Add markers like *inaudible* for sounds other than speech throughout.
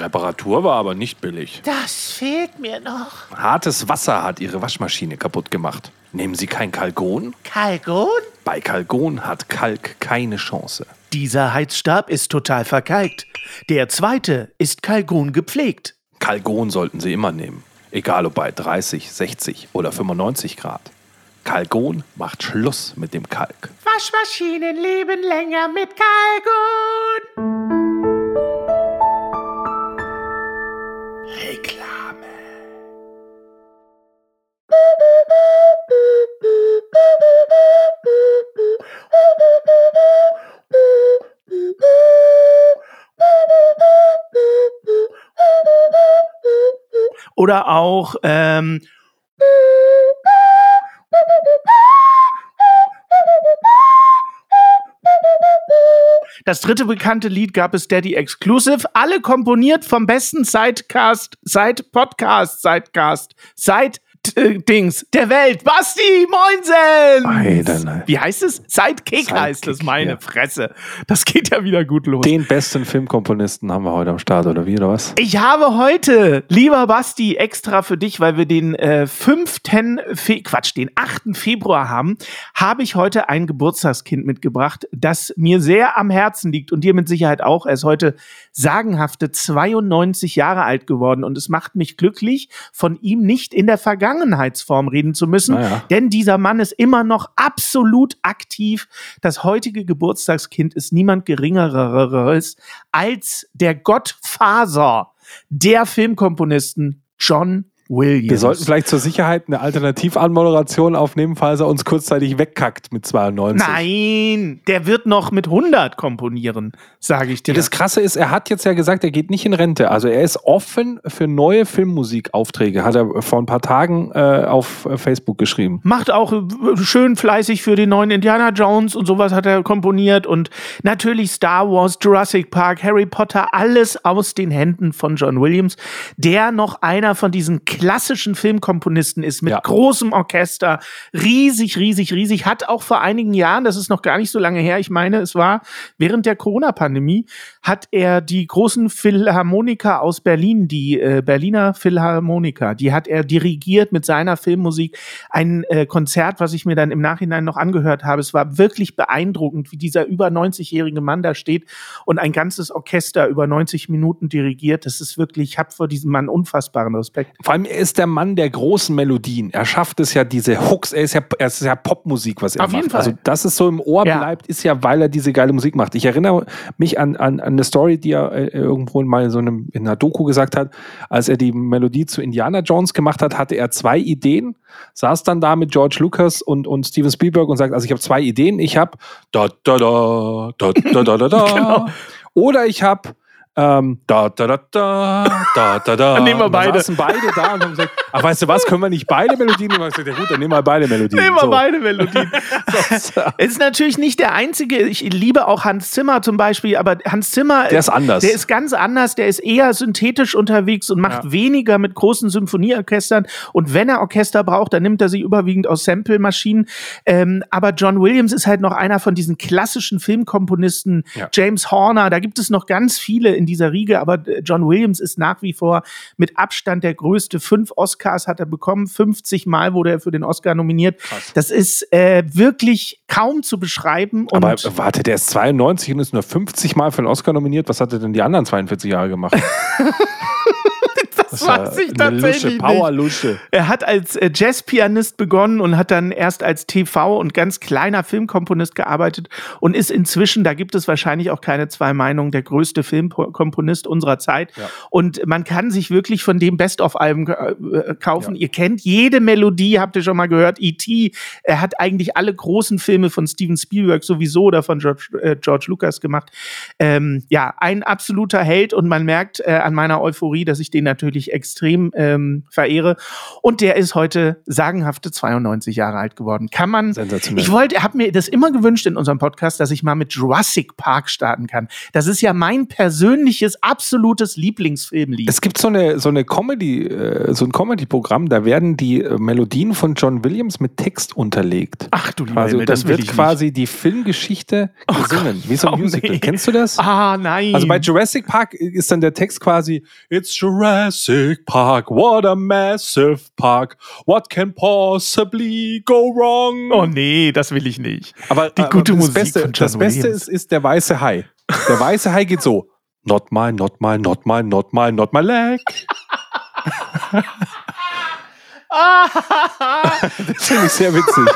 Reparatur war aber nicht billig. Das fehlt mir noch. Hartes Wasser hat Ihre Waschmaschine kaputt gemacht. Nehmen Sie kein Kalgon? Kalgon? Bei Kalgon hat Kalk keine Chance. Dieser Heizstab ist total verkalkt. Der zweite ist Kalgon gepflegt. Kalgon sollten Sie immer nehmen. Egal ob bei 30, 60 oder 95 Grad. Kalgon macht Schluss mit dem Kalk. Waschmaschinen leben länger mit Kalgon. Reklame. Oder auch ähm, Das dritte bekannte Lied gab es Daddy Exclusive, alle komponiert vom besten Sidecast, Side Podcast, Sidecast, Side Dings der Welt. Basti, moinsen! Wie heißt es? Sidekick, Sidekick, heißt es, meine ja. Fresse. Das geht ja wieder gut los. Den besten Filmkomponisten haben wir heute am Start, oder wie, oder was? Ich habe heute, lieber Basti, extra für dich, weil wir den äh, 5. Fe Quatsch, den 8. Februar haben, habe ich heute ein Geburtstagskind mitgebracht, das mir sehr am Herzen liegt und dir mit Sicherheit auch. Er ist heute sagenhafte 92 Jahre alt geworden und es macht mich glücklich, von ihm nicht in der Vergangenheitsform reden zu müssen, Naja. denn dieser Mann ist immer noch absolut aktiv. Das heutige Geburtstagskind ist niemand geringeres als der Gottfaser der Filmkomponisten John Williams. Wir sollten vielleicht zur Sicherheit eine Alternativanmoderation aufnehmen, falls er uns kurzzeitig wegkackt mit 92. Nein, der wird noch mit 100 komponieren, sage ich dir. Ja, das Krasse ist, er hat jetzt ja gesagt, er geht nicht in Rente. Also er ist offen für neue Filmmusikaufträge, hat er vor ein paar Tagen äh, auf Facebook geschrieben. Macht auch äh, schön fleißig für den neuen Indiana Jones und sowas hat er komponiert und natürlich Star Wars, Jurassic Park, Harry Potter, alles aus den Händen von John Williams, der noch einer von diesen klassischen Filmkomponisten ist mit Ja. großem Orchester, riesig, riesig, riesig, hat auch vor einigen Jahren, das ist noch gar nicht so lange her, ich meine, es war während der Corona-Pandemie, hat er die großen Philharmoniker aus Berlin, die äh, Berliner Philharmoniker, die hat er dirigiert mit seiner Filmmusik. Ein äh, Konzert, was ich mir dann im Nachhinein noch angehört habe. Es war wirklich beeindruckend, wie dieser über 90-jährige Mann da steht und ein ganzes Orchester über 90 Minuten dirigiert. Das ist wirklich, ich habe vor diesem Mann unfassbaren Respekt. Vor allem, er ist der Mann der großen Melodien. Er schafft es ja, diese Hooks, er ist ja, er ist ja Popmusik, was er Auf macht. jeden Fall. Also, dass es so im Ohr Ja. bleibt, ist ja, weil er diese geile Musik macht. Ich erinnere mich an, an, an eine Story, die er äh, irgendwo mal in so einem, in einer Doku gesagt hat. Als er die Melodie zu Indiana Jones gemacht hat, hatte er zwei Ideen, saß dann da mit George Lucas und, und Steven Spielberg und sagt, also ich habe zwei Ideen. Ich habe da, da, da, da, da, da, da, da. *laughs* Genau. Oder ich habe ähm, da, da, da, da, da, da, da. *laughs* Dann nehmen wir Und dann beide. saßen beide da und haben gesagt, ach, weißt du was, können wir nicht beide Melodien nehmen? Und ich gesagt, ja gut, dann nehmen wir beide Melodien. Nehmen wir So. beide Melodien. *laughs* so. Es *laughs* ist natürlich nicht der einzige. Ich liebe auch Hans Zimmer zum Beispiel, aber Hans Zimmer. Der ist anders. Der ist ganz anders. Der ist eher synthetisch unterwegs und macht Ja. weniger mit großen Symphonieorchestern. Und wenn er Orchester braucht, dann nimmt er sie überwiegend aus Sample-Maschinen. Ähm, aber John Williams ist halt noch einer von diesen klassischen Filmkomponisten. Ja. James Horner, da gibt es noch ganz viele in dieser Riege, aber äh, John Williams ist nach wie vor mit Abstand der größte. Fünf Oscars hat er bekommen, 50 Mal wurde er für den Oscar nominiert. Das ist äh, wirklich kaum zu beschreiben. Und Aber warte, der ist 92 und ist nur 50 Mal für den Oscar nominiert. Was hat er denn die anderen 42 Jahre gemacht? *laughs* das weiß ich eine Lusche, tatsächlich nicht. Power-Lusche. Er hat als äh, Jazzpianist begonnen und hat dann erst als TV und ganz kleiner Filmkomponist gearbeitet und ist inzwischen, da gibt es wahrscheinlich auch keine zwei Meinungen, der größte Filmkomponist unserer Zeit. Ja. Und man kann sich wirklich von dem Best-of-Alben äh, kaufen. Ihr kennt jede Melodie, habt ihr schon mal gehört. E.T., er hat eigentlich alle großen Filme von Steven Spielberg sowieso oder von George, äh, George Lucas gemacht. Ähm, ja, ein absoluter Held und man merkt äh, an meiner Euphorie, dass ich den natürlich wirklich extrem ähm, verehre. Und der ist heute sagenhafte 92 Jahre alt geworden. Kann man. Sensationell. Ich wollte, habe mir das immer gewünscht in unserem Podcast, dass ich mal mit Jurassic Park starten kann. Das ist ja mein persönliches, absolutes Lieblingsfilmlied. Es gibt so eine, so eine Comedy, äh, so ein Comedy-Programm, da werden die äh, Melodien von John Williams mit Text unterlegt. Ach du lieber Also das will wird ich quasi die Filmgeschichte gesungen, wie so ein oh Musical. nee. Kennst du das? Ah, nein. Also bei Jurassic Park ist dann der Text quasi It's Jurassic Park, what a massive park. What can possibly go wrong? Oh nee, das will ich nicht. aber die aber gute das Musik Beste, von John das Beste Williams. ist, ist der weiße Hai. Der weiße Hai geht so Not my, not my, not my, not my, not my leg. *laughs* Das finde ich sehr witzig.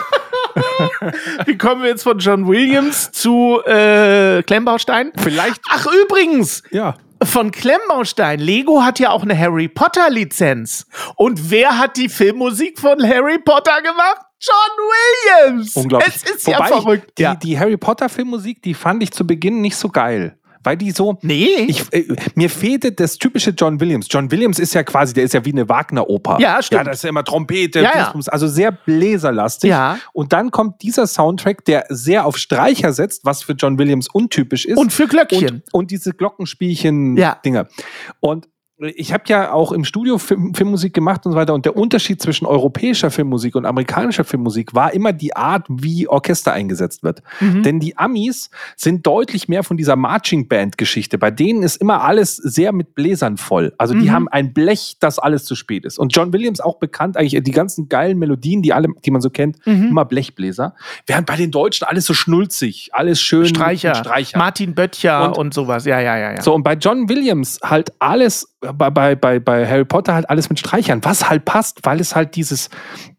Wie kommen wir jetzt von John Williams zu äh, Klemmbaustein? Vielleicht, Ach, übrigens, ja. Von Klemmbaustein. Lego hat ja auch eine Harry Potter Lizenz. Und wer hat die Filmmusik von Harry Potter gemacht? John Williams. Unglaublich. Es ist ja Wobei verrückt. Ich, die, ja. die Harry Potter Filmmusik, die fand ich zu Beginn nicht so geil. Weil die so. Nee. Ich, äh, mir fehlte das typische John Williams. John Williams ist ja quasi, der ist ja wie eine Wagner-Oper. Ja, stimmt. Ja, das ist ja immer Trompete, Ja, ja. Also sehr bläserlastig. Ja. Und dann kommt dieser Soundtrack, der sehr auf Streicher setzt, was für John Williams untypisch ist. Und für Glöckchen. Und, und diese Glockenspielchen-Dinger. Und ich habe ja auch im Studio Film, Filmmusik gemacht und so weiter. Und der Unterschied zwischen europäischer Filmmusik und amerikanischer Filmmusik war immer die Art, wie Orchester eingesetzt wird. Mhm. Denn die Amis sind deutlich mehr von dieser Marching Band Geschichte. Bei denen ist immer alles sehr mit Bläsern voll. Also die Mhm. haben ein Blech, das alles zu spät ist. Und John Williams auch bekannt eigentlich die ganzen geilen Melodien, die alle, die man so kennt, Mhm. immer Blechbläser. Während bei den Deutschen alles so schnulzig, alles schön Streicher. Streicher. Martin Böttcher und, Und- sowas. Ja, ja, ja, ja. So, und bei John Williams halt alles, bei, bei, bei, Harry Potter halt alles mit Streichern, was halt passt, weil es halt dieses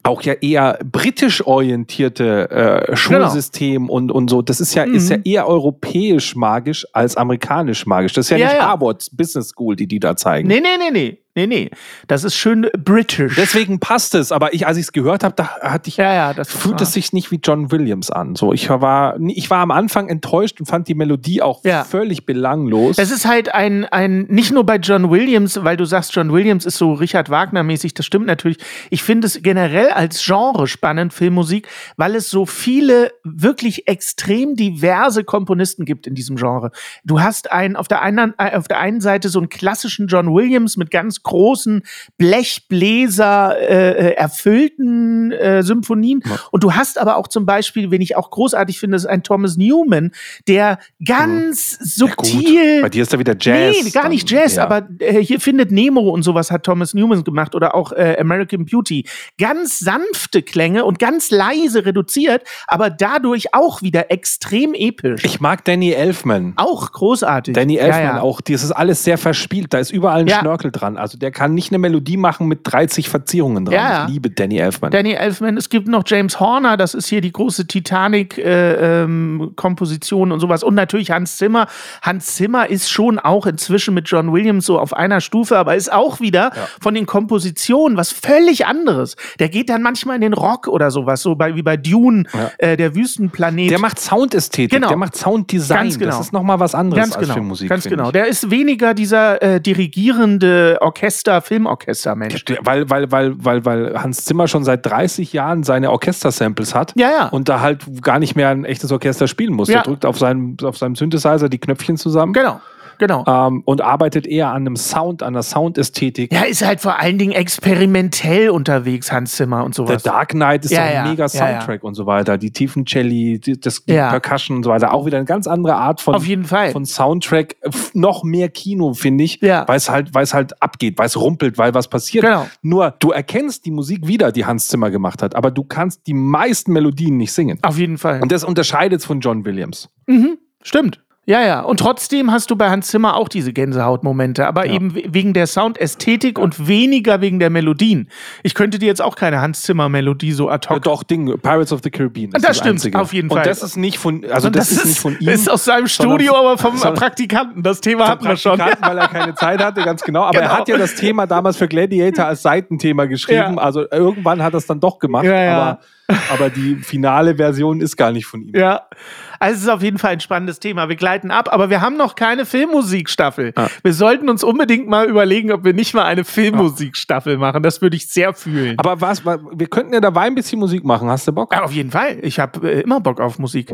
auch ja eher britisch orientierte äh, Schulsystem und, und so, das ist ja, ist ja Mhm. eher europäisch magisch als amerikanisch magisch. Das ist ja, Ja, nicht ja. Harvard Business School, die die da zeigen. Nee, nee, nee, nee. Nee, nee. Das ist schön british. Deswegen passt es, aber ich, als ich es gehört habe, da hatte ich, ja, ja, das fühlt es sich nicht wie John Williams an. So, ich war, ich war am Anfang enttäuscht und fand die Melodie auch Ja. völlig belanglos. Es ist halt ein, ein, nicht nur bei John Williams, weil du sagst, John Williams ist so Richard Wagner-mäßig, das stimmt natürlich. Ich finde es generell als Genre spannend, Filmmusik, weil es so viele wirklich extrem diverse Komponisten gibt in diesem Genre. Du hast einen, auf der einen, äh, auf der einen Seite so einen klassischen John Williams mit ganz großen Blechbläser äh, äh, erfüllten äh, Symphonien. Und du hast aber auch zum Beispiel, wen ich auch großartig finde, ist ein Thomas Newman, der ganz Ja, gut. subtil. Bei dir ist da wieder Jazz. Nee, gar nicht dann. Jazz, Ja. aber äh, hier findet Nemo und sowas hat Thomas Newman gemacht oder auch äh, American Beauty. Ganz sanfte Klänge und ganz leise reduziert, aber dadurch auch wieder extrem episch. Ich mag Danny Elfman. auch großartig. Danny Ja, Elfman ja. auch, das ist alles sehr verspielt. Da ist überall ein Ja. Schnörkel dran. Also der kann nicht eine Melodie machen mit 30 Verzierungen dran. Ja, ja. Ich liebe Danny Elfman. Danny Elfman, es gibt noch James Horner, das ist hier die große Titanic-Komposition und sowas. Und natürlich Hans Zimmer. Hans Zimmer ist schon auch inzwischen mit John Williams so auf einer Stufe, aber ist auch wieder von den Kompositionen was völlig anderes. Der geht dann manchmal in den Rock oder sowas, so bei, wie bei Dune, Ja. äh, der Wüstenplanet. der macht Soundästhetik, Genau. der macht Sounddesign. Ganz genau. Das ist nochmal was anderes Ganz als genau, für Musik. ganz genau. ich. Der ist weniger dieser äh, dirigierende Orchester, Filmorchester-Mensch. Der- Weil, weil, weil, weil, weil Hans Zimmer schon seit 30 Jahren seine Orchestersamples hat Ja, ja. und da halt gar nicht mehr ein echtes Orchester spielen muss. Ja. Der drückt auf seinem, auf seinem Synthesizer die Knöpfchen zusammen Genau, genau. ähm, und arbeitet eher an einem Sound, an einer Soundästhetik. Ja, ist halt vor allen Dingen experimentell unterwegs, Hans Zimmer und Der sowas. Dark Knight ist Ja, doch ein ja, mega ja, Soundtrack und so weiter. Die tiefen Celli, die, das, die Ja. Percussion und so weiter. Auch wieder eine ganz andere Art von, Auf jeden Fall. von Soundtrack. Noch mehr Kino, finde ich, Ja. weil es halt, halt abgeht, weil es rumpelt, weil was passiert. Genau. Nur, du erkennst die Musik wieder, die Hans Zimmer gemacht hat, aber du kannst die meisten Melodien nicht singen. Auf jeden Fall. Und das unterscheidet es von John Williams. Mhm, stimmt. Ja, ja. Und trotzdem hast du bei Hans Zimmer auch diese Gänsehautmomente, aber Ja. eben we- wegen der Soundästhetik und weniger wegen der Melodien. Ich könnte dir jetzt auch keine Hans Zimmer Melodie so ad Ja, hoc. doch, Ding, Pirates of the Caribbean. ist Das stimmt, Einzige. auf jeden Und Fall. das ist nicht von, also Und das, ist, nicht von ihm. ist aus seinem Studio, aber vom Praktikanten. Das Thema hatten wir schon. Weil er keine Zeit hatte, ganz genau. Aber Genau. er hat ja das Thema damals für Gladiator als Seitenthema geschrieben. Ja. Also irgendwann hat er es dann doch gemacht. Ja, ja. Aber aber die finale Version ist gar nicht von ihm. Ja. Also es ist auf jeden Fall ein spannendes Thema. Wir gleiten ab, aber wir haben noch keine Filmmusikstaffel. Ah. Wir sollten uns unbedingt mal überlegen, ob wir nicht mal eine Filmmusikstaffel machen. Das würde ich sehr fühlen. Aber was, wa- wir könnten ja dabei ein bisschen Musik machen. Hast du Bock? Ja, auf jeden Fall. Ich habe äh, immer Bock auf Musik.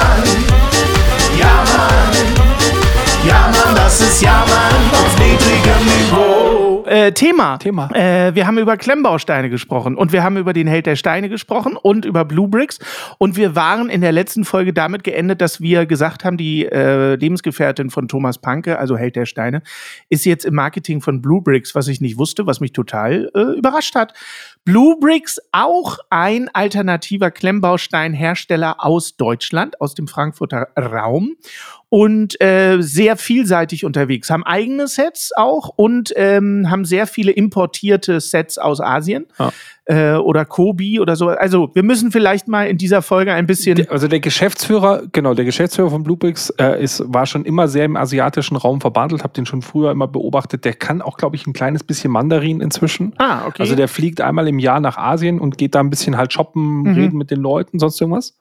Äh, Thema. Thema. Äh, wir haben über Klemmbausteine gesprochen und wir haben über den Held der Steine gesprochen und über Blue Bricks. Und wir waren in der letzten Folge damit geendet, dass wir gesagt haben, die äh, Lebensgefährtin von Thomas Panke, also Held der Steine, ist jetzt im Marketing von Blue Bricks, was ich nicht wusste, was mich total äh, überrascht hat. Blue Bricks auch ein alternativer Klemmbausteinhersteller aus Deutschland, aus dem Frankfurter Raum und äh, sehr vielseitig unterwegs, haben eigene Sets auch und ähm, haben sehr viele importierte Sets aus Asien Ja. äh, oder Kobi oder so. Also wir müssen vielleicht mal in dieser Folge ein bisschen also der Geschäftsführer, genau, der Geschäftsführer von Bluebricks äh, ist, war schon immer sehr im asiatischen Raum verbandelt, habe den schon früher immer beobachtet. Der kann auch, glaube ich, ein kleines bisschen Mandarin inzwischen. Ah, okay. Also der fliegt einmal im Jahr nach Asien und geht da ein bisschen halt shoppen, Mhm. reden mit den Leuten, sonst irgendwas.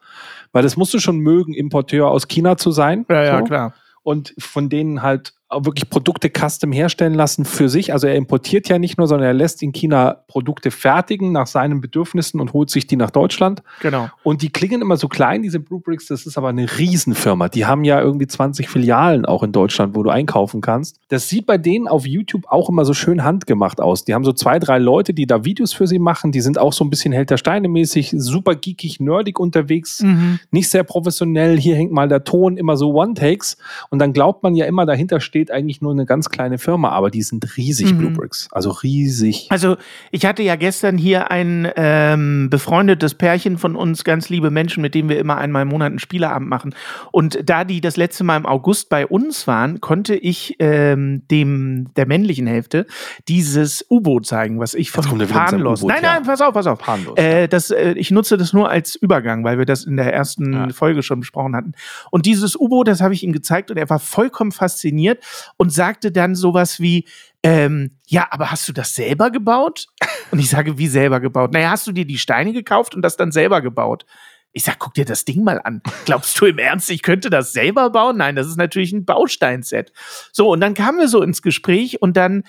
Weil das musst du schon mögen, Importeur aus China zu sein. ja, ja, So. klar. Und von denen halt wirklich Produkte custom herstellen lassen für sich. Also er importiert ja nicht nur, sondern er lässt in China Produkte fertigen nach seinen Bedürfnissen und holt sich die nach Deutschland. Genau. Und die klingen immer so klein, diese Bluebricks, das ist aber eine Riesenfirma. Die haben ja irgendwie 20 Filialen auch in Deutschland, wo du einkaufen kannst. Das sieht bei denen auf YouTube auch immer so schön handgemacht aus. Die haben so zwei, drei Leute, die da Videos für sie machen. Die sind auch so ein bisschen Held der Steine mäßig, super geekig, nerdig unterwegs, Mhm. nicht sehr professionell. Hier hängt mal der Ton, immer so One-Takes. Und dann glaubt man ja immer, dahinter steht eigentlich nur eine ganz kleine Firma, aber die sind riesig, Mhm. Bluebricks. Also riesig. Also ich hatte ja gestern hier ein ähm, befreundetes Pärchen von uns, ganz liebe Menschen, mit denen wir immer einmal im Monat einen Spieleabend machen. Und da die das letzte Mal im August bei uns waren, konnte ich ähm, dem der männlichen Hälfte dieses U-Boot zeigen, was ich von Panlos. Nein, nein, pass auf, pass auf. Panlos, Äh, das, äh, ich nutze das nur als Übergang, weil wir das in der ersten Ja. Folge schon besprochen hatten. Und dieses U-Boot, das habe ich ihm gezeigt und er war vollkommen fasziniert und sagte dann sowas wie, ähm, ja, aber hast du das selber gebaut? Und ich sage, wie selber gebaut? Naja, hast du dir die Steine gekauft und das dann selber gebaut? Ich sag, guck dir das Ding mal an. Glaubst du im Ernst, ich könnte das selber bauen? Nein, das ist natürlich ein Bausteinset. So, und dann kamen wir so ins Gespräch und dann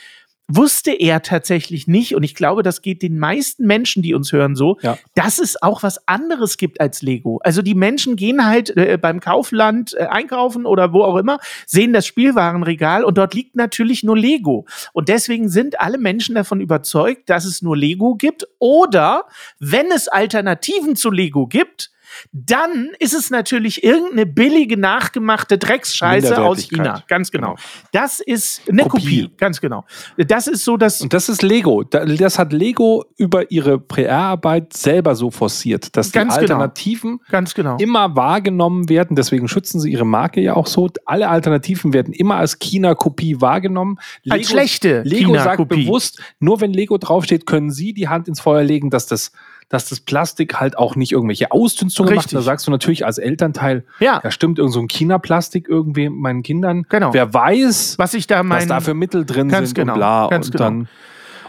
wusste er tatsächlich nicht, und ich glaube, das geht den meisten Menschen, die uns hören, so, Ja. dass es auch was anderes gibt als Lego. Also die Menschen gehen halt äh, beim Kaufland äh, einkaufen oder wo auch immer, sehen das Spielwarenregal und dort liegt natürlich nur Lego. Und deswegen sind alle Menschen davon überzeugt, dass es nur Lego gibt oder wenn es Alternativen zu Lego gibt, dann ist es natürlich irgendeine billige, nachgemachte Drecksscheiße aus. China. Ganz genau. Genau. Das ist eine Kopie. Kopie. Ganz genau. Das ist so, dass. Und das ist Lego. Da- Das hat Lego über ihre PR-Arbeit selber so forciert, dass Ganz die genau. Alternativen Ganz genau. immer wahrgenommen werden. Deswegen schützen sie ihre Marke ja auch so. Alle Alternativen werden immer als China-Kopie wahrgenommen. Als schlechte Lego sagt bewusst, nur wenn Lego draufsteht, können sie die Hand ins Feuer legen, dass das dass das Plastik halt auch nicht irgendwelche Ausdünstungen macht. Richtig. Da sagst du natürlich als Elternteil, Ja. da stimmt irgend so ein China-Plastik irgendwie meinen Kindern. Genau. Wer weiß, Was ich da was meine. da für Mittel drin sind genau, und bla. ganz und genau. dann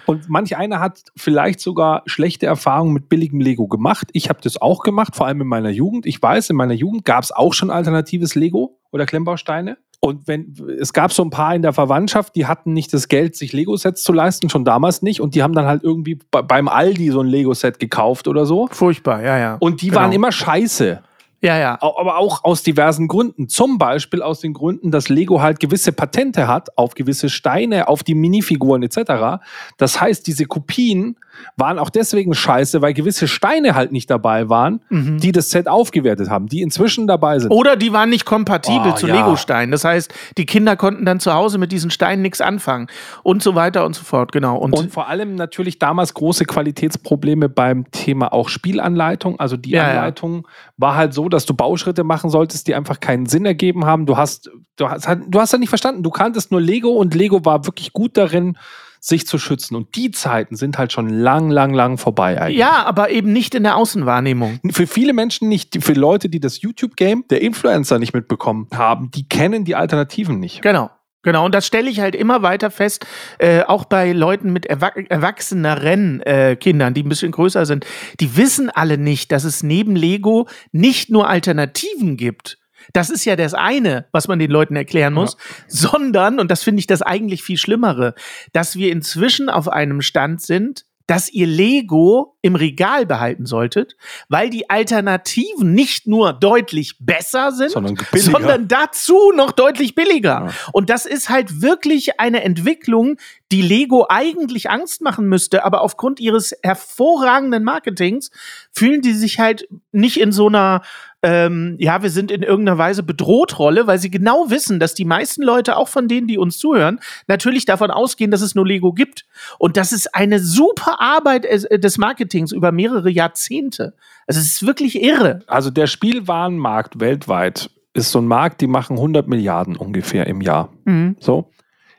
und manch einer hat vielleicht sogar schlechte Erfahrungen mit billigem Lego gemacht. Ich habe das auch gemacht, vor allem in meiner Jugend. Ich weiß, in meiner Jugend gab es auch schon alternatives Lego oder Klemmbausteine. Und wenn es gab so ein paar in der Verwandtschaft, die hatten nicht das Geld, sich Lego-Sets zu leisten, schon damals nicht. Und die haben dann halt irgendwie bei, beim Aldi so ein Lego-Set gekauft oder so. Furchtbar, ja, ja. Und die Genau. waren immer scheiße. Ja, ja. Aber auch aus diversen Gründen. Zum Beispiel aus den Gründen, dass Lego halt gewisse Patente hat auf gewisse Steine, auf die Minifiguren etc. Das heißt, diese Kopien waren auch deswegen scheiße, weil gewisse Steine halt nicht dabei waren, Mhm. die das Set aufgewertet haben, die inzwischen dabei sind. Oder die waren nicht kompatibel Oh, zu ja. Lego-Steinen. Das heißt, die Kinder konnten dann zu Hause mit diesen Steinen nichts anfangen. Und so weiter und so fort, genau. Und, Und vor allem natürlich damals große Qualitätsprobleme beim Thema auch Spielanleitung. Also die Ja, ja. Anleitung war halt so, dass du Bauschritte machen solltest, die einfach keinen Sinn ergeben haben. Du hast, du hast, du hast ja nicht verstanden. Du kanntest nur Lego und Lego war wirklich gut darin, sich zu schützen. Und die Zeiten sind halt schon lang, lang, lang vorbei eigentlich. Ja, aber eben nicht in der Außenwahrnehmung. Für viele Menschen nicht, für Leute, die das YouTube-Game der Influencer nicht mitbekommen haben, die kennen die Alternativen nicht. Genau. Genau, und das stelle ich halt immer weiter fest, äh, auch bei Leuten mit erwa erwachseneren äh, Kindern, die ein bisschen größer sind. Die wissen alle nicht, dass es neben Lego nicht nur Alternativen gibt. Das ist ja das eine, was man den Leuten erklären muss, sondern, und das finde ich das eigentlich viel Schlimmere, dass wir inzwischen auf einem Stand sind, dass ihr Lego im Regal behalten solltet, weil die Alternativen nicht nur deutlich besser sind, Sondern sondern dazu noch deutlich billiger. Ja. Und das ist halt wirklich eine Entwicklung, die Lego eigentlich Angst machen müsste, aber aufgrund ihres hervorragenden Marketings fühlen die sich halt nicht in so einer ähm, ja, wir sind in irgendeiner Weise bedroht Rolle, weil sie genau wissen, dass die meisten Leute, auch von denen, die uns zuhören, natürlich davon ausgehen, dass es nur Lego gibt. Und das ist eine super Arbeit äh, des Marketings über mehrere Jahrzehnte. Also es ist wirklich irre. Also der Spielwarenmarkt weltweit ist so ein Markt, die machen 100 Milliarden ungefähr im Jahr. Mhm. So.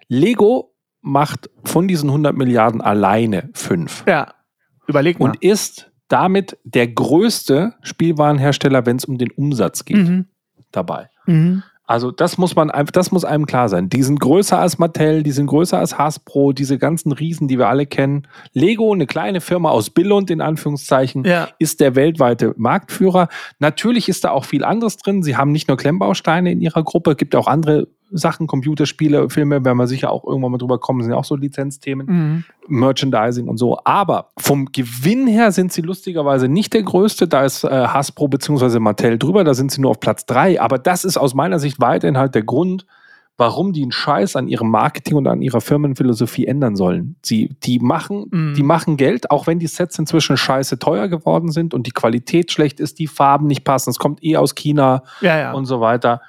Lego macht von diesen 100 Milliarden alleine fünf. Ja. Überleg mal. Und ist damit der größte Spielwarenhersteller, wenn es um den Umsatz geht, mhm. dabei. Mhm. Also das muss man einfach, das muss einem klar sein. Die sind größer als Mattel, die sind größer als Hasbro, diese ganzen Riesen, die wir alle kennen. Lego, eine kleine Firma aus Billund in Anführungszeichen, Ja. ist der weltweite Marktführer. Natürlich ist da auch viel anderes drin. Sie haben nicht nur Klemmbausteine in ihrer Gruppe, gibt auch andere Sachen, Computerspiele, Filme, werden wir sicher auch irgendwann mal drüber kommen, sind ja auch so Lizenzthemen. Mhm. Merchandising und so. Aber vom Gewinn her sind sie lustigerweise nicht der größte. Da ist äh, Hasbro bzw. Mattel drüber. Da sind sie nur auf Platz drei. Aber das ist aus meiner Sicht weiterhin halt der Grund, warum die einen Scheiß an ihrem Marketing und an ihrer Firmenphilosophie ändern sollen. Sie, die machen, Mhm. die machen Geld, auch wenn die Sets inzwischen scheiße teuer geworden sind und die Qualität schlecht ist, die Farben nicht passen. Es kommt eh aus China Ja, ja. und so weiter.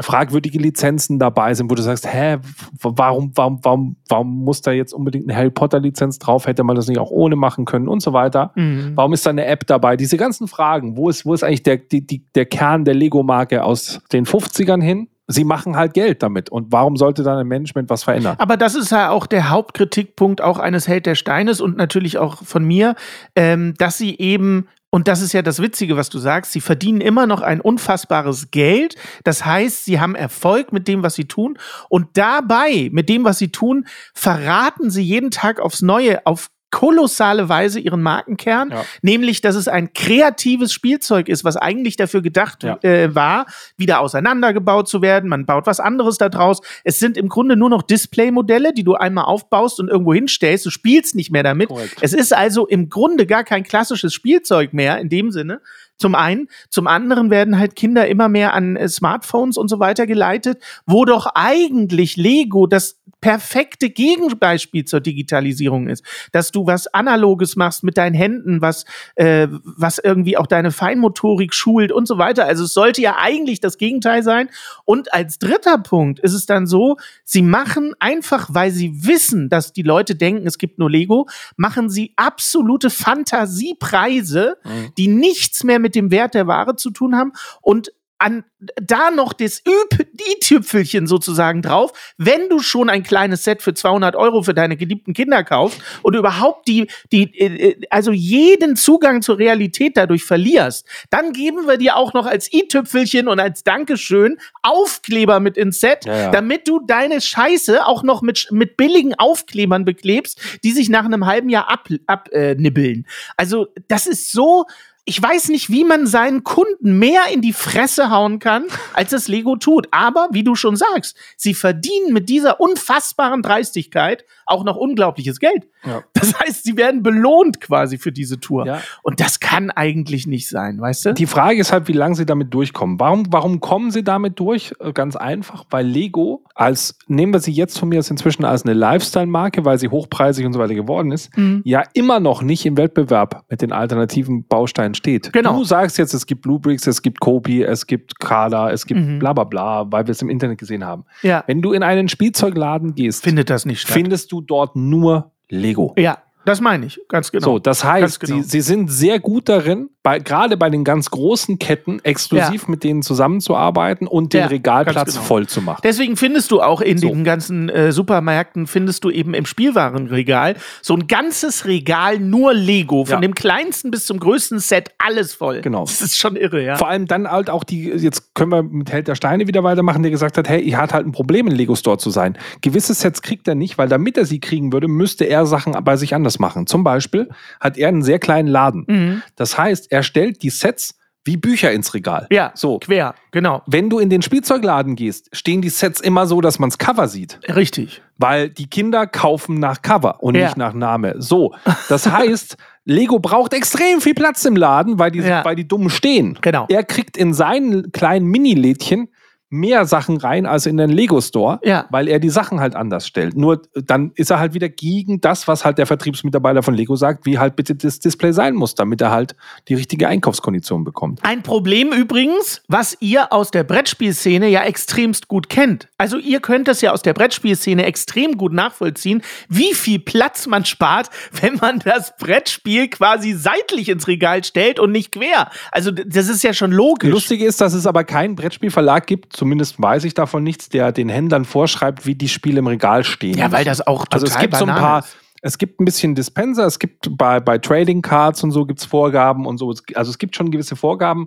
Fragwürdige Lizenzen dabei sind, wo du sagst, hä, warum, warum, warum, warum muss da jetzt unbedingt eine Harry Potter Lizenz drauf? Hätte man das nicht auch ohne machen können und so weiter? Mhm. Warum ist da eine App dabei? Diese ganzen Fragen, wo ist, wo ist eigentlich der, die, die, der Kern der Lego-Marke aus den 50ern hin? Sie machen halt Geld damit. Und warum sollte dann ein Management was verändern? Aber das ist ja auch der Hauptkritikpunkt auch eines Held der Steines und natürlich auch von mir, ähm, dass sie eben und das ist ja das Witzige, was du sagst. Sie verdienen immer noch ein unfassbares Geld. Das heißt, sie haben Erfolg mit dem, was sie tun. Und dabei, mit dem, was sie tun, verraten sie jeden Tag aufs Neue auf kolossale Weise ihren Markenkern, Ja. nämlich, dass es ein kreatives Spielzeug ist, was eigentlich dafür gedacht Ja. äh, war, wieder auseinandergebaut zu werden. Man baut was anderes da draus. Es sind im Grunde nur noch Displaymodelle, die du einmal aufbaust und irgendwo hinstellst. Du spielst nicht mehr damit. Korrekt. Es ist also im Grunde gar kein klassisches Spielzeug mehr in dem Sinne. Zum einen, zum anderen werden halt Kinder immer mehr an äh, Smartphones und so weiter geleitet, wo doch eigentlich Lego das perfekte Gegenbeispiel zur Digitalisierung ist, dass du was Analoges machst mit deinen Händen, was äh, was irgendwie auch deine Feinmotorik schult und so weiter. Also es sollte ja eigentlich das Gegenteil sein. Und als dritter Punkt ist es dann so, sie machen einfach, weil sie wissen, dass die Leute denken, es gibt nur Lego, machen sie absolute Fantasiepreise, die nichts mehr mit dem Wert der Ware zu tun haben und an, da noch das Üb, die Tüpfelchen sozusagen drauf, wenn du schon ein kleines Set für 200 Euro für deine geliebten Kinder kaufst und überhaupt die, die, äh, also jeden Zugang zur Realität dadurch verlierst, dann geben wir dir auch noch als i-Tüpfelchen und als Dankeschön Aufkleber mit ins Set, Ja, ja. damit du deine Scheiße auch noch mit, mit billigen Aufklebern beklebst, die sich nach einem halben Jahr abnibbeln. Ab, äh, also das ist so, ich weiß nicht, wie man seinen Kunden mehr in die Fresse hauen kann, als es Lego tut. Aber wie du schon sagst, sie verdienen mit dieser unfassbaren Dreistigkeit auch noch unglaubliches Geld. Ja. Das heißt, sie werden belohnt quasi für diese Tour. Ja. Und das kann eigentlich nicht sein, weißt du? Die Frage ist halt, wie lange sie damit durchkommen. Warum, warum kommen sie damit durch? Äh, Ganz einfach, weil Lego als, nehmen wir sie jetzt von mir aus inzwischen als eine Lifestyle-Marke, weil sie hochpreisig und so weiter geworden ist, Mhm. ja immer noch nicht im Wettbewerb mit den alternativen Bausteinen steht. Genau. Du sagst jetzt, es gibt Bluebricks, es gibt Kopi, es gibt Kala, es gibt Mhm. bla bla bla, weil wir es im Internet gesehen haben. ja. Wenn du in einen Spielzeugladen gehst, Findet das nicht statt. findest du dort nur Lego. ja. Das meine ich, ganz genau. So, das heißt, genau. sie, sie sind sehr gut darin, bei, gerade bei den ganz großen Ketten exklusiv mit denen zusammenzuarbeiten und den Ja, Regalplatz ganz genau. voll zu machen. Deswegen findest du auch in So. den ganzen äh, Supermärkten, findest du eben im Spielwarenregal so ein ganzes Regal nur Lego. Von Ja. dem kleinsten bis zum größten Set alles voll. Genau. Das ist schon irre, ja. Vor allem dann halt auch die, jetzt können wir mit Held der Steine wieder weitermachen, der gesagt hat, hey, ich hatte halt ein Problem, in Lego Store zu sein. Gewisse Sets kriegt er nicht, weil damit er sie kriegen würde, müsste er Sachen bei sich anders machen. Zum Beispiel hat er einen sehr kleinen Laden. Mhm. Das heißt, er stellt die Sets wie Bücher ins Regal. Ja, So. quer, genau. Wenn du in den Spielzeugladen gehst, stehen die Sets immer so, dass man's Cover sieht. Richtig. Weil die Kinder kaufen nach Cover und Ja. nicht nach Name. So. Das heißt, *laughs* Lego braucht extrem viel Platz im Laden, weil die, Ja. weil die dumm stehen. Genau. Er kriegt in seinen kleinen Mini-Lädchen mehr Sachen rein als in den Lego Store, Ja. weil er die Sachen halt anders stellt. Nur äh, dann ist er halt wieder gegen das, was halt der Vertriebsmitarbeiter von Lego sagt, wie halt bitte das Display sein muss, damit er halt die richtige Einkaufskondition bekommt. Ein Problem übrigens, was ihr aus der Brettspielszene ja extremst gut kennt. Also ihr könnt das ja aus der Brettspielszene extrem gut nachvollziehen, wie viel Platz man spart, *laughs* wenn man das Brettspiel quasi seitlich ins Regal stellt und nicht quer. Also das ist ja schon logisch. Lustige ist, dass es aber keinen Brettspielverlag gibt, zumindest weiß ich davon nichts, der den Händlern vorschreibt, wie die Spiele im Regal stehen. Ja, weil das auch total Also es gibt so ein paar, ist. es gibt ein bisschen Dispenser, es gibt bei, bei Trading Cards und so gibt es Vorgaben und so. Also es gibt schon gewisse Vorgaben,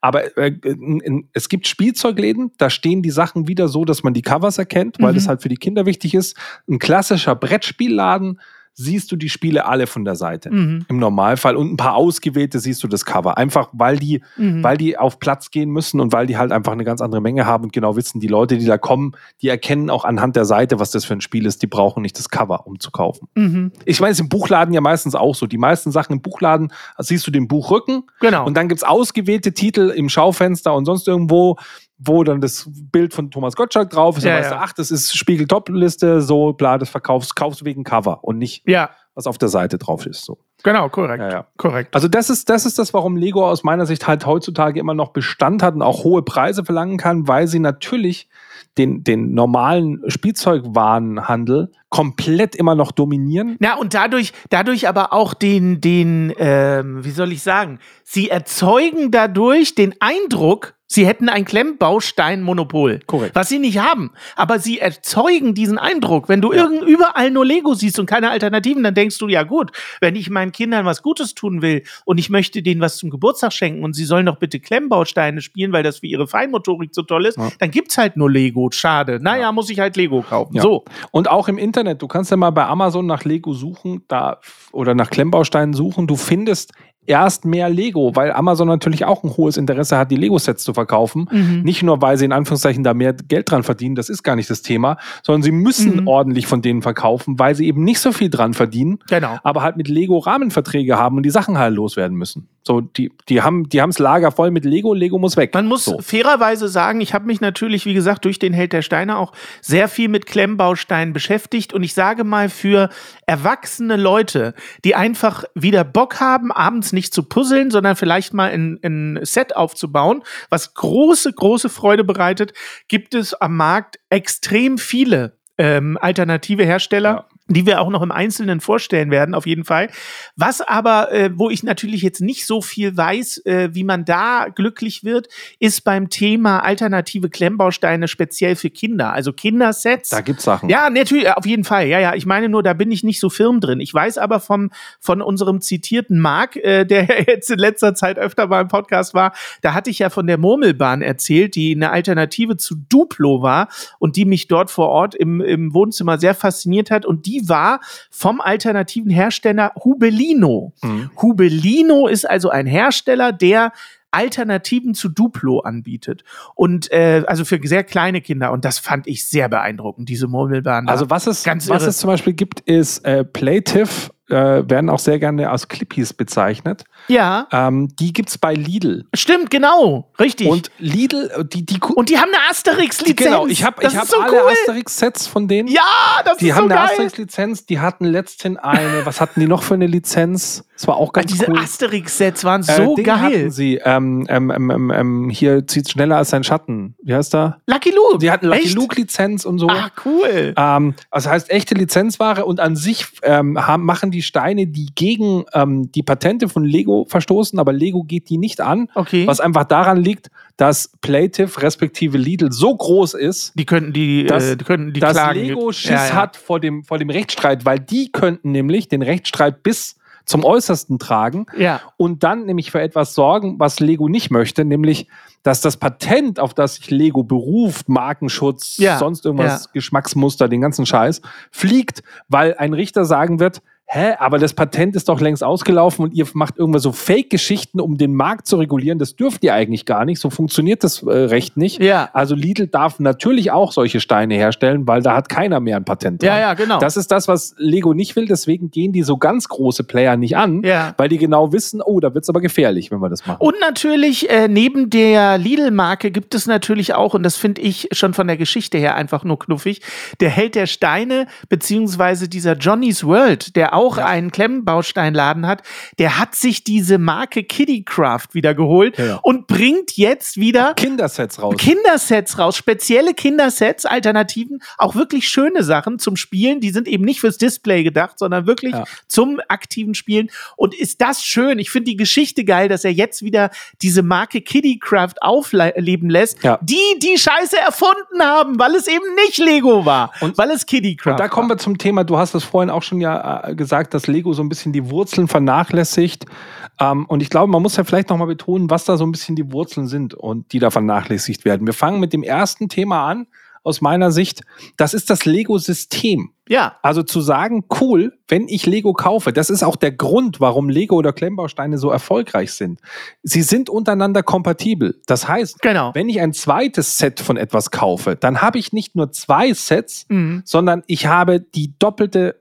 aber äh, in, in, es gibt Spielzeugläden, da stehen die Sachen wieder so, dass man die Covers erkennt, weil Mhm. das halt für die Kinder wichtig ist. Ein klassischer Brettspielladen siehst du die Spiele alle von der Seite. Mhm. Im Normalfall. Und ein paar ausgewählte siehst du das Cover. Einfach weil die, Mhm. weil die auf Platz gehen müssen und weil die halt einfach eine ganz andere Menge haben und genau wissen, die Leute, die da kommen, die erkennen auch anhand der Seite, was das für ein Spiel ist. Die brauchen nicht das Cover, um zu kaufen. Mhm. Ich meine, es ist im Buchladen ja meistens auch so. Die meisten Sachen im Buchladen siehst du den Buchrücken Genau. und dann gibt's ausgewählte Titel im Schaufenster und sonst irgendwo, wo dann das Bild von Thomas Gottschalk drauf ist. Ja, dann weißt ja. du, ach, das ist Spiegel-Top-Liste, so, bla, das verkaufst, kaufst du wegen Cover und nicht, ja, was auf der Seite drauf ist. So. genau, korrekt. Ja, ja. Korrekt. Also das ist, das ist das, warum Lego aus meiner Sicht halt heutzutage immer noch Bestand hat und auch hohe Preise verlangen kann, weil sie natürlich den, den normalen Spielzeugwarenhandel komplett immer noch dominieren. Na, und dadurch, dadurch aber auch den, den, ähm, wie soll ich sagen, sie erzeugen dadurch den Eindruck, sie hätten ein Klemmbaustein-Monopol. Korrekt. Was sie nicht haben. Aber sie erzeugen diesen Eindruck. Wenn du irgend überall nur Lego siehst und keine Alternativen, dann denkst du, ja gut, wenn ich meinen Kindern was Gutes tun will und ich möchte denen was zum Geburtstag schenken und sie sollen doch bitte Klemmbausteine spielen, weil das für ihre Feinmotorik so toll ist, Ja. dann gibt's halt nur Lego. Schade. Naja, muss ich halt Lego kaufen. Ja. So. Und auch im Internet, du kannst ja mal bei Amazon nach Lego suchen, da oder nach Klemmbausteinen suchen, du findest erst mehr Lego, weil Amazon natürlich auch ein hohes Interesse hat, die Lego-Sets zu verkaufen. Mhm. Nicht nur, weil sie in Anführungszeichen da mehr Geld dran verdienen, das ist gar nicht das Thema, sondern sie müssen Mhm. ordentlich von denen verkaufen, weil sie eben nicht so viel dran verdienen, Genau. aber halt mit Lego Rahmenverträge haben und die Sachen halt loswerden müssen. So, die, die haben die haben's Lager voll mit Lego, Lego muss weg. Man muss so. fairerweise sagen, ich habe mich natürlich, wie gesagt, durch den Held der Steine auch sehr viel mit Klemmbausteinen beschäftigt. Und ich sage mal, für erwachsene Leute, die einfach wieder Bock haben, abends nicht zu puzzeln, sondern vielleicht mal ein, ein Set aufzubauen, was große, große Freude bereitet, gibt es am Markt extrem viele ähm, alternative Hersteller. Ja. Die wir auch noch im Einzelnen vorstellen werden, auf jeden Fall. Was aber, äh, wo ich natürlich jetzt nicht so viel weiß, äh, wie man da glücklich wird, ist beim Thema alternative Klemmbausteine speziell für Kinder. Also Kindersets. Da gibt's Sachen. Ja, natürlich, auf jeden Fall. Ja, ja. Ich meine nur, da bin ich nicht so firm drin. Ich weiß aber vom, von unserem zitierten Marc, äh, der *laughs* jetzt in letzter Zeit öfter mal im Podcast war, da hatte ich ja von der Murmelbahn erzählt, die eine Alternative zu Duplo war und die mich dort vor Ort im, im Wohnzimmer sehr fasziniert hat. Und die war vom alternativen Hersteller Hubelino. Mhm. Hubelino ist also ein Hersteller, der Alternativen zu Duplo anbietet. Und äh, also für sehr kleine Kinder. Und das fand ich sehr beeindruckend, diese Murmelbahn. Also was es, Ganz was irre. es zum Beispiel gibt, ist äh, Playtiv, äh, werden auch sehr gerne als Clippies bezeichnet. ja, Ähm, die gibt's bei Lidl. stimmt, genau. Richtig. Und Lidl, äh, die, die, Und die haben eine Asterix-Lizenz. genau, ich habe ich hab so alle cool. Asterix-Sets von denen. Ja, das Die ist haben so eine geil. Asterix-Lizenz, die hatten letztens eine, was hatten die noch für eine Lizenz? Das war auch ganz diese cool. Asterix-Sets waren Äh, so Ding geil. hatten sie. Ähm, ähm, ähm, ähm, ähm, hier zieht schneller als sein Schatten. Wie heißt der? Lucky Luke. Die hatten Lucky? Luke-Lizenz und so. Ah, cool. Ähm, also heißt echte Lizenzware und an sich ähm, haben, machen die Steine, die gegen ähm, die Patente von Lego verstoßen, aber Lego geht die nicht an. Okay. Was einfach daran liegt, dass Plative respektive Lidl so groß ist, die könnten die, dass- äh, die könnten die dass klagen. Lego Schiss Ja, ja. hat vor dem, vor dem Rechtsstreit, weil die könnten nämlich den Rechtsstreit bis zum Äußersten tragen Ja. und dann nämlich für etwas sorgen, was Lego nicht möchte, nämlich, dass das Patent, auf das sich Lego beruft, Markenschutz, Ja, sonst irgendwas, ja. Geschmacksmuster, den ganzen Scheiß, fliegt, weil ein Richter sagen wird, hä, aber das Patent ist doch längst ausgelaufen und ihr macht irgendwas so Fake-Geschichten, um den Markt zu regulieren. Das dürft ihr eigentlich gar nicht. So funktioniert das äh, Recht nicht. Ja. Also Lidl darf natürlich auch solche Steine herstellen, weil da hat keiner mehr ein Patent dran. Ja, ja, genau. Das ist das, was Lego nicht will. Deswegen gehen die so ganz große Player nicht an, Ja. weil die genau wissen, oh, da wird's aber gefährlich, wenn wir das machen. Und natürlich, äh, neben der Lidl-Marke gibt es natürlich auch, und das finde ich schon von der Geschichte her einfach nur knuffig, der Held der Steine, beziehungsweise dieser Johnny's World, der auch einen Klemmbausteinladen hat, der hat sich diese Marke Kittycraft wieder geholt Ja, ja. und bringt jetzt wieder Kindersets raus. Kindersets raus, spezielle Kindersets, Alternativen, auch wirklich schöne Sachen zum Spielen. Die sind eben nicht fürs Display gedacht, sondern wirklich Ja. zum aktiven Spielen. Und ist das schön? Ich finde die Geschichte geil, dass er jetzt wieder diese Marke Kittycraft aufleben lässt, Ja. die die Scheiße erfunden haben, weil es eben nicht Lego war, Und- weil es Kittycraft Und da kommen wir zum Thema, du hast es vorhin auch schon ja äh, gesagt, dass Lego so ein bisschen die Wurzeln vernachlässigt. Ähm, und ich glaube, man muss ja vielleicht nochmal betonen, was da so ein bisschen die Wurzeln sind und die da vernachlässigt werden. Wir fangen mit dem ersten Thema an, aus meiner Sicht. Das ist das Lego-System. Ja, Also zu sagen, cool, wenn ich Lego kaufe, das ist auch der Grund, warum Lego oder Klemmbausteine so erfolgreich sind. Sie sind untereinander kompatibel. Das heißt, Genau. wenn ich ein zweites Set von etwas kaufe, dann habe ich nicht nur zwei Sets, Mhm. sondern ich habe die doppelte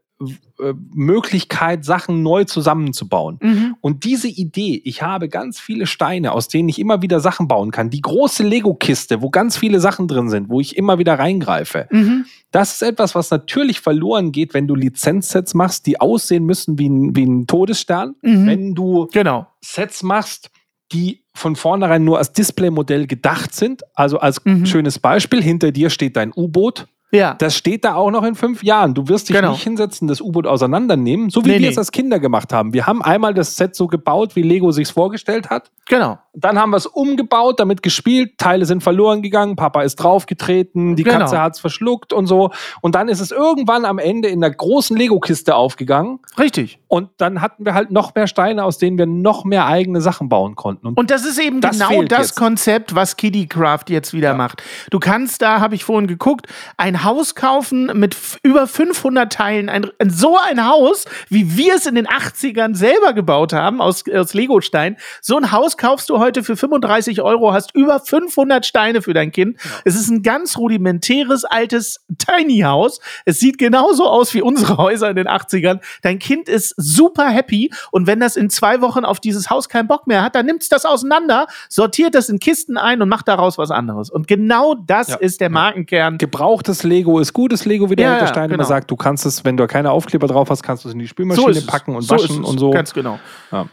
Möglichkeit, Sachen neu zusammenzubauen. Mhm. Und diese Idee, ich habe ganz viele Steine, aus denen ich immer wieder Sachen bauen kann, die große Lego-Kiste, wo ganz viele Sachen drin sind, wo ich immer wieder reingreife, Mhm. das ist etwas, was natürlich verloren geht, wenn du Lizenzsets machst, die aussehen müssen wie ein, wie ein Todesstern. Mhm. Wenn du Genau. Sets machst, die von vornherein nur als Displaymodell gedacht sind. Also als Mhm. schönes Beispiel, hinter dir steht dein U-Boot. Ja. Das steht da auch noch in fünf Jahren. Du wirst dich Genau. nicht hinsetzen, das U-Boot auseinandernehmen, so wie Nee, wir nee. es als Kinder gemacht haben. Wir haben einmal das Set so gebaut, wie Lego sich's vorgestellt hat. Genau. Dann haben wir es umgebaut, damit gespielt, Teile sind verloren gegangen, Papa ist draufgetreten, die Genau. Katze hat's verschluckt und so. Und dann ist es irgendwann am Ende in der großen Lego-Kiste aufgegangen. Richtig. Und dann hatten wir halt noch mehr Steine, aus denen wir noch mehr eigene Sachen bauen konnten. Und Und das ist eben Das genau das jetzt. Konzept, was Kiddycraft jetzt wieder macht. Du kannst da, habe ich vorhin geguckt, ein Haus kaufen mit über 500 Teilen. Ein, ein, so ein Haus, wie wir es in den 80ern selber gebaut haben, aus, aus Legostein. So ein Haus kaufst du heute für 35 Euro, hast über 500 Steine für dein Kind. Es ist ein ganz rudimentäres, altes Tiny House. Es sieht genauso aus wie unsere Häuser in den 80ern. Dein Kind ist super happy und wenn das in zwei Wochen auf dieses Haus keinen Bock mehr hat, dann nimmt es das auseinander, sortiert das in Kisten ein und macht daraus was anderes. Und genau das Ja. ist der Markenkern. gebrauchtes Lego ist gutes Lego, wie der Ja, ja, Stein immer genau. sagt. Du kannst es, wenn du keine Aufkleber drauf hast, kannst du es in die Spülmaschine es. packen und So waschen und so. Ganz genau. Ja.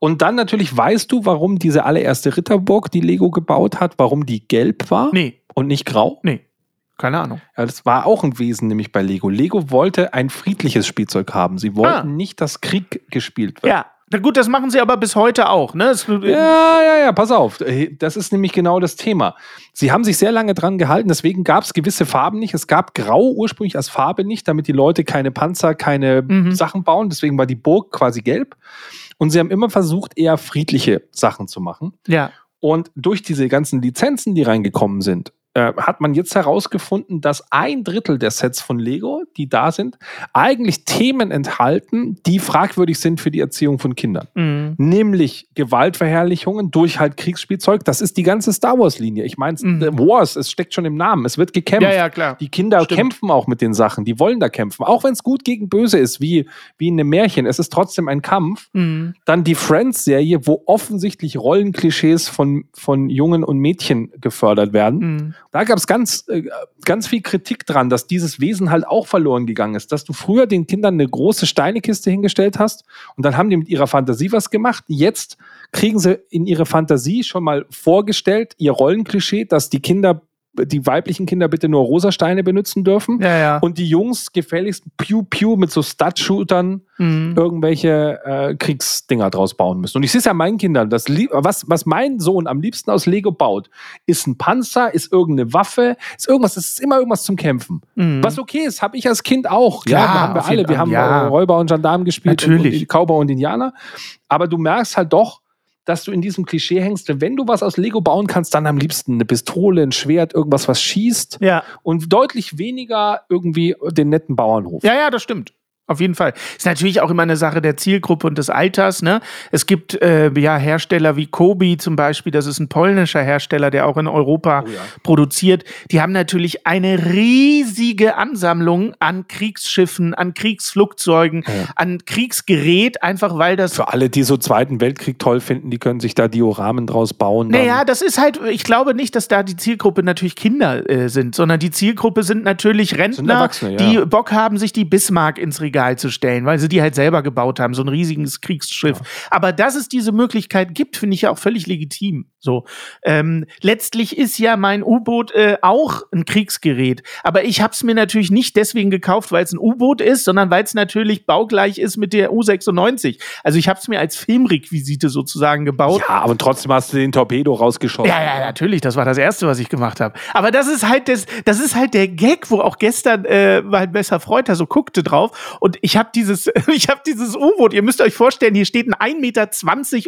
Und dann natürlich weißt du, warum diese allererste Ritterburg, die Lego gebaut hat, warum die gelb war Nee, und nicht grau. nee. Keine Ahnung. Ja, das war auch ein Wesen nämlich bei Lego. Lego wollte ein friedliches Spielzeug haben. Sie wollten Ah. nicht, dass Krieg gespielt wird. Ja. Na gut, das machen sie aber bis heute auch. Ne? Es, Ja, ja, ja, pass auf. Äh, Das ist nämlich genau das Thema. Sie haben sich sehr lange dran gehalten, deswegen gab es gewisse Farben nicht. Es gab Grau ursprünglich als Farbe nicht, damit die Leute keine Panzer, keine Mhm. Sachen bauen. Deswegen war die Burg quasi gelb. Und sie haben immer versucht, eher friedliche Sachen zu machen. ja. Und durch diese ganzen Lizenzen, die reingekommen sind, äh, hat man jetzt herausgefunden, dass ein Drittel der Sets von Lego, die da sind, eigentlich Themen enthalten, die fragwürdig sind für die Erziehung von Kindern. Mhm. Nämlich Gewaltverherrlichungen durch halt Kriegsspielzeug. Das ist die ganze Star Wars-Linie. Ich meine, Mhm. Wars, es steckt schon im Namen. Es wird gekämpft. Ja, ja, klar. Die Kinder Stimmt. kämpfen auch mit den Sachen. Die wollen da kämpfen. Auch wenn es gut gegen böse ist, wie, wie in einem Märchen. Es ist trotzdem ein Kampf. Mhm. Dann die Friends-Serie, wo offensichtlich Rollenklischees von, von Jungen und Mädchen gefördert werden. Da gab es ganz, äh, ganz viel Kritik dran, dass dieses Wesen halt auch verloren gegangen ist. Dass du früher den Kindern eine große Steinekiste hingestellt hast und dann haben die mit ihrer Fantasie was gemacht. Jetzt kriegen sie in ihre Fantasie schon mal vorgestellt, ihr Rollenklischee, dass die Kinder die weiblichen Kinder bitte nur rosa Steine benutzen dürfen Ja, ja. und die Jungs gefälligst Pew Pew mit so Stud-Shootern Mhm. irgendwelche äh, Kriegsdinger draus bauen müssen. Und ich sehe es ja meinen Kindern, das, was, was mein Sohn am liebsten aus Lego baut, ist ein Panzer, ist irgendeine Waffe, ist irgendwas, es ist immer irgendwas zum Kämpfen. Mhm. Was okay ist, habe ich als Kind auch. Klar, ja, haben wir alle. Wir haben ja. Räuber und Gendarmen gespielt Natürlich. und, und Cowboy und Indianer. Aber du merkst halt doch, dass du in diesem Klischee hängst, wenn du was aus Lego bauen kannst, dann am liebsten eine Pistole, ein Schwert, irgendwas, was schießt Ja. und deutlich weniger irgendwie den netten Bauernhof. Ja, ja, das stimmt. Auf jeden Fall. Ist natürlich auch immer eine Sache der Zielgruppe und des Alters. Ne? Es gibt äh, ja Hersteller wie Kobi zum Beispiel, das ist ein polnischer Hersteller, der auch in Europa Oh ja. produziert. Die haben natürlich eine riesige Ansammlung an Kriegsschiffen, an Kriegsflugzeugen, Ja. an Kriegsgerät, einfach weil das Für alle, die so Zweiten Weltkrieg toll finden, die können sich da Dioramen draus bauen. Naja, das ist halt, ich glaube nicht, dass da die Zielgruppe natürlich Kinder äh, sind, sondern die Zielgruppe sind natürlich Rentner, Erwachsene, ja. die Bock haben, sich die Bismarck ins Regal zu stellen, weil sie die halt selber gebaut haben, so ein riesiges Kriegsschiff. Aber dass es diese Möglichkeit gibt, finde ich ja auch völlig legitim. So, ähm, letztlich ist ja mein U-Boot äh, auch ein Kriegsgerät, aber ich habe es mir natürlich nicht deswegen gekauft, weil es ein U-Boot ist, sondern weil es natürlich baugleich ist mit der U96. Also ich habe es mir als Filmrequisite sozusagen gebaut. Ja, aber trotzdem hast du den Torpedo rausgeschossen. Ja, ja, natürlich, das war das Erste, was ich gemacht habe. Aber das ist halt das, das ist halt der Gag, wo auch gestern äh, mein besser Freund da so guckte drauf. Und ich habe dieses, *laughs* ich habe dieses U-Boot, ihr müsst euch vorstellen, hier steht ein 1,20 Meter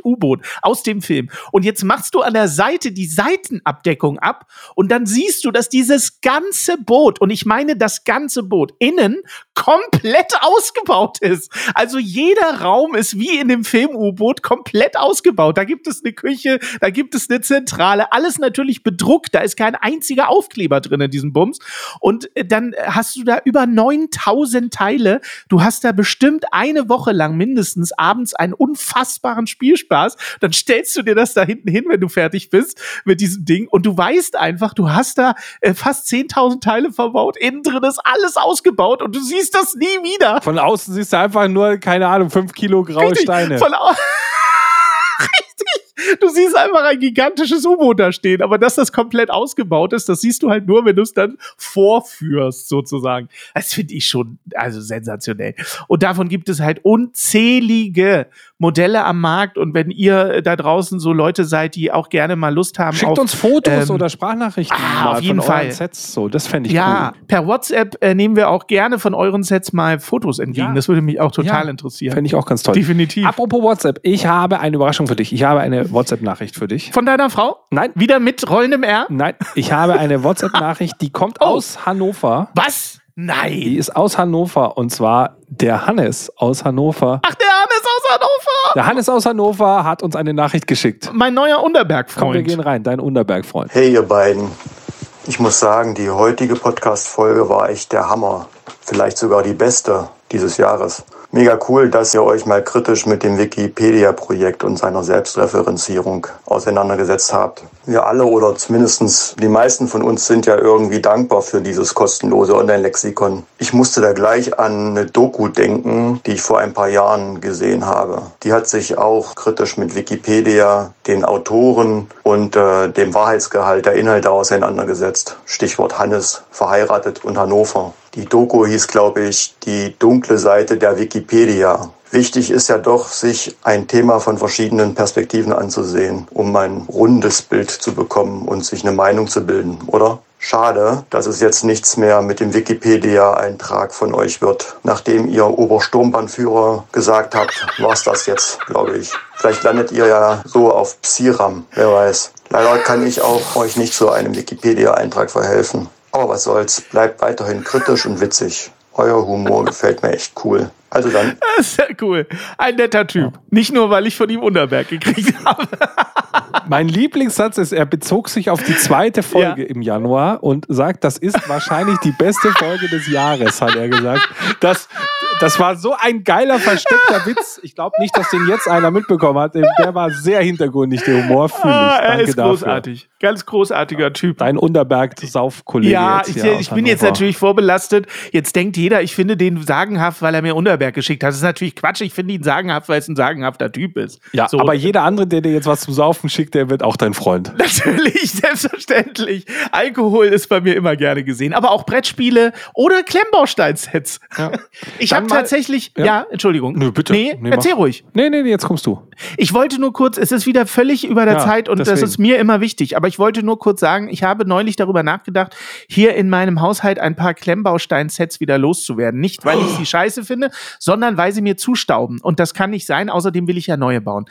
U-Boot aus dem Film. Und jetzt machst du an der Seite die Seitenabdeckung ab und dann siehst du, dass dieses ganze Boot, und ich meine das ganze Boot, innen komplett ausgebaut ist. Also jeder Raum ist wie in dem Film U-Boot komplett ausgebaut. Da gibt es eine Küche, da gibt es eine Zentrale, alles natürlich bedruckt. Da ist kein einziger Aufkleber drin in diesem Bums. Und äh, dann hast du da über 9000 Teile. Du hast da bestimmt eine Woche lang mindestens abends einen unfassbaren Spielspaß. Dann stellst du dir das da hinten hin, wenn du fertig bist mit diesem Ding. Und du weißt einfach, du hast da äh, fast 10.000 Teile verbaut. Innen drin ist alles ausgebaut und du siehst das nie wieder. Von außen siehst du einfach nur, keine Ahnung, fünf Kilo graue Richtig, Steine. Von au *laughs* Richtig. Du siehst einfach ein gigantisches U-Boot da stehen, aber dass das komplett ausgebaut ist, das siehst du halt nur, wenn du es dann vorführst, sozusagen. Das finde ich schon, also sensationell. Und davon gibt es halt unzählige Modelle am Markt. Und wenn ihr da draußen so Leute seid, die auch gerne mal Lust haben Schickt auf, uns Fotos ähm, oder Sprachnachrichten ah, auf jeden von euren Fall. Sets. So, das fände ich ja, cool. per WhatsApp äh, nehmen wir auch gerne von euren Sets mal Fotos entgegen. Ja. Das würde mich auch total Ja, interessieren. Fände ich auch ganz toll. Definitiv. Apropos WhatsApp, ich habe eine Überraschung für dich. Ich habe eine WhatsApp-Nachricht für dich. Von deiner Frau? Nein, Wieder mit rollendem R? nein, ich habe eine WhatsApp-Nachricht, die kommt Oh. aus Hannover. Was? Die Nein. ist aus Hannover und zwar der Hannes aus Hannover. Ach, der Hannes aus Hannover. Der Hannes aus Hannover hat uns eine Nachricht geschickt. Mein neuer Komm, wir Unterberg-Freund. gehen rein, dein Unterberg-Freund. Hey ihr beiden, ich muss sagen, die heutige Podcast-Folge war echt der Hammer. Vielleicht sogar die beste dieses Jahres. Mega cool, dass ihr euch mal kritisch mit dem Wikipedia-Projekt und seiner Selbstreferenzierung auseinandergesetzt habt. Wir alle oder zumindest die meisten von uns sind ja irgendwie dankbar für dieses kostenlose Online-Lexikon. Ich musste da gleich an eine Doku denken, die ich vor ein paar Jahren gesehen habe. Die hat sich auch kritisch mit Wikipedia, den Autoren und äh, dem Wahrheitsgehalt der Inhalte auseinandergesetzt. Stichwort Hannes, verheiratet und Hannover. Die Doku hieß, glaube ich, die dunkle Seite der Wikipedia. Wichtig ist ja doch, sich ein Thema von verschiedenen Perspektiven anzusehen, um ein rundes Bild zu bekommen und sich eine Meinung zu bilden, oder? Schade, dass es jetzt nichts mehr mit dem Wikipedia-Eintrag von euch wird. Nachdem ihr Obersturmbannführer gesagt habt, war's das jetzt, glaube ich. Vielleicht landet ihr ja so auf Psiram, wer weiß. Leider kann ich auch euch nicht zu einem Wikipedia-Eintrag verhelfen. Aber was soll's, bleibt weiterhin kritisch und witzig. Euer Humor gefällt mir echt cool. Also dann, *laughs* Sehr cool. Ein netter Typ. Nicht nur, weil ich von ihm Unterberg gekriegt *laughs* habe. Mein Lieblingssatz ist, er bezog sich auf die zweite Folge Ja. im Januar und sagt, das ist wahrscheinlich die beste Folge des Jahres, hat er gesagt. Das, das war so ein geiler, versteckter Witz. Ich glaube nicht, dass den jetzt einer mitbekommen hat. Der war sehr hintergründig, der Humor fühle ich. Ah, er Danke ist dafür. großartig. Ganz großartiger Typ. Dein Unterberg-Saufkollege. Ja, ich, ich bin jetzt natürlich vorbelastet. Jetzt denkt jeder, ich finde den sagenhaft, weil er mir Unterberg geschickt hat. Das ist natürlich Quatsch. Ich finde ihn sagenhaft, weil es ein sagenhafter Typ ist. Ja, So. aber jeder andere, der dir jetzt was zum Saufen schickt, der wird auch dein Freund. *laughs* Natürlich, selbstverständlich. Alkohol ist bei mir immer gerne gesehen. Aber auch Brettspiele oder Klemmbaustein-Sets. *laughs* Ich Dann habe tatsächlich. Ja. Ja. Entschuldigung. Nö, bitte. Nee, Nee, erzähl mach. ruhig. Nee, nee, nee, jetzt kommst du. Ich wollte nur kurz, es ist wieder völlig über der Ja, Zeit und das deswegen. ist mir immer wichtig, aber ich wollte nur kurz sagen, ich habe neulich darüber nachgedacht, hier in meinem Haushalt ein paar Klemmbaustein-Sets wieder loszuwerden. Nicht, weil ich sie scheiße finde, sondern weil sie mir zustauben. Und das kann nicht sein, außerdem will ich ja neue bauen.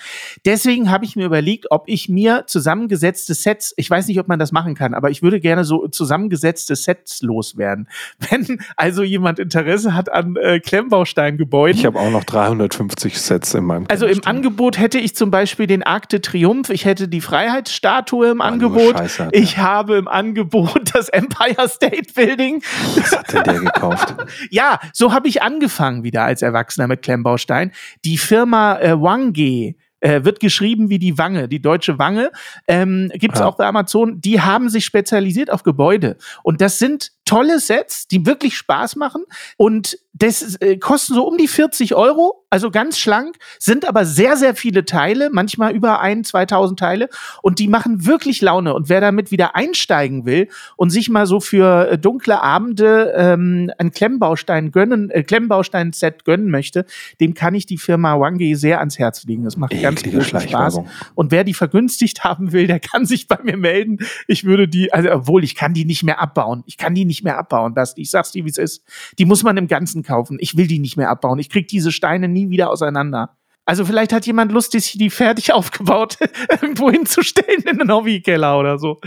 Deswegen habe ich mir überlegt, ob ich mir zusammengesetzte Sets, ich weiß nicht, ob man das machen kann, aber ich würde gerne so zusammengesetzte Sets loswerden. *laughs* Wenn also jemand Interesse hat an äh, Klemmbaustein-Gebäuden. Ich habe auch noch 350 Sets in meinem Also im. Angebot hätte ich zum Beispiel den Arc de Triomphe, ich hätte die Freiheitsstatue im nur Angebot, Scheiße ich habe im Angebot das Empire State Building. Was hat denn der gekauft? *laughs* Ja, so habe ich angefangen wieder als Erwachsener mit Klemmbaustein. Die Firma äh, Wange äh, wird geschrieben wie die Wange, die deutsche Wange, ähm, gibt es Ja. auch bei Amazon. Die haben sich spezialisiert auf Gebäude. Und das sind tolle Sets, die wirklich Spaß machen. Und das äh, kosten so um die 40 Euro, also ganz schlank, sind aber sehr, sehr viele Teile, manchmal über ein, 2000 Teile. Und die machen wirklich Laune. Und wer damit wieder einsteigen will und sich mal so für äh, dunkle Abende ähm, ein Klemmbaustein gönnen, äh, Klemmbaustein-Set gönnen möchte, dem kann ich die Firma Wangi sehr ans Herz legen. Das macht ganz großen Spaß. Und wer die vergünstigt haben will, der kann sich bei mir melden. Ich würde die, also obwohl ich kann die nicht mehr abbauen. Ich kann die nicht mehr abbauen. Das, ich sag's dir, wie es ist. Die muss man im Ganzen kaufen. Ich will die nicht mehr abbauen. Ich krieg diese Steine nie wieder auseinander. Also vielleicht hat jemand Lust, sich die fertig *laughs* aufgebaut irgendwo hinzustellen in den Hobbykeller oder so.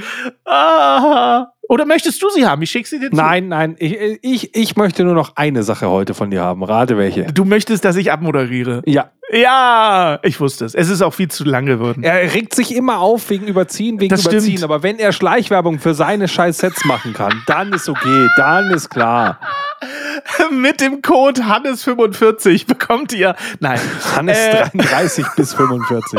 Ah. Oder möchtest du sie haben? Ich schick sie dir zu. Nein, nein, ich, ich, ich möchte nur noch eine Sache heute von dir haben. Rate welche. Du möchtest, dass ich abmoderiere. Ja, Ja, ich wusste es. Es ist auch viel zu lang geworden. er regt sich immer auf wegen Überziehen, wegen Das Überziehen. stimmt. Aber wenn er Schleichwerbung für seine scheiß Sets machen kann, dann ist okay, dann ist klar. *laughs* Mit dem Code Hannes45 bekommt ihr. Nein. Hannes Äh. 33 bis 45. *laughs*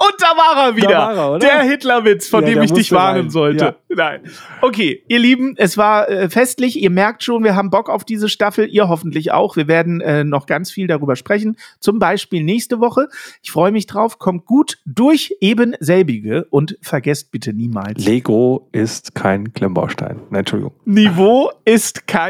Und da war er wieder. war er? Der Hitlerwitz, von Ja, dem ich dich warnen rein. sollte. Ja. Nein. Okay, ihr Lieben, es war äh, festlich. Ihr merkt schon, wir haben Bock auf diese Staffel. Ihr hoffentlich auch. Wir werden äh, noch ganz viel darüber sprechen. Zum Beispiel nächste Woche. Ich freue mich drauf. Kommt gut durch eben selbige und vergesst bitte niemals. Lego ist kein Klemmbaustein. Nein, Entschuldigung. Niveau ist